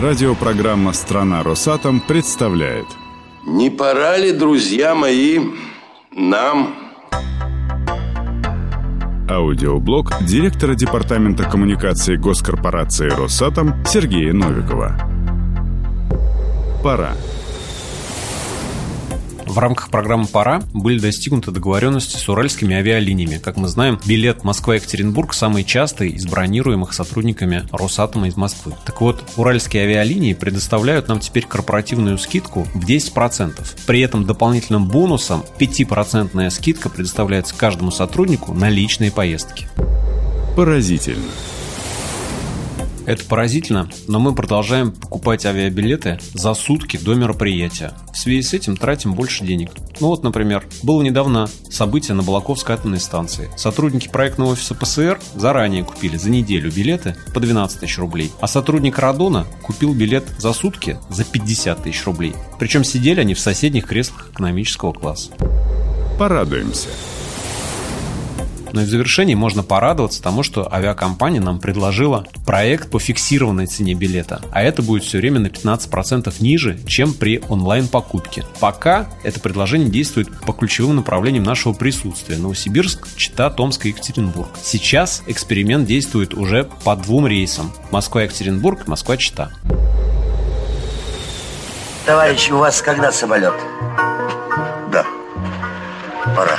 Радиопрограмма «Страна Росатом» представляет Не пора ли, друзья мои, нам... Аудиоблог директора Департамента коммуникации госкорпорации «Росатом» Сергея Новикова. Пора. В рамках программы «Пора» были достигнуты договоренности с уральскими авиалиниями. Как мы знаем, билет Москва-Екатеринбург самый частый из бронируемых сотрудниками Росатома из Москвы. Так вот, уральские авиалинии предоставляют нам теперь корпоративную скидку в 10%. При этом дополнительным бонусом 5% скидка предоставляется каждому сотруднику на личные поездки. Поразительно. Это поразительно, но мы продолжаем покупать авиабилеты за сутки до мероприятия. В связи с этим тратим больше денег. Ну вот, например, было недавно событие на Балаковской атомной станции. Сотрудники проектного офиса ПСР заранее купили за неделю билеты по 12 тысяч рублей, а сотрудник Радона купил билет за сутки за 50 тысяч рублей. Причем сидели они в соседних креслах экономического класса. Порадуемся. Ну и в завершении можно порадоваться тому, что авиакомпания нам предложила проект по фиксированной цене билета, а это будет все время на 15% ниже, чем при онлайн-покупке. Пока это предложение действует по ключевым направлениям нашего присутствия – Новосибирск, Чита, Томск и Екатеринбург. Сейчас эксперимент действует уже по двум рейсам – Москва-Екатеринбург, Москва-Чита. Товарищи, у вас когда самолет? Да, пора.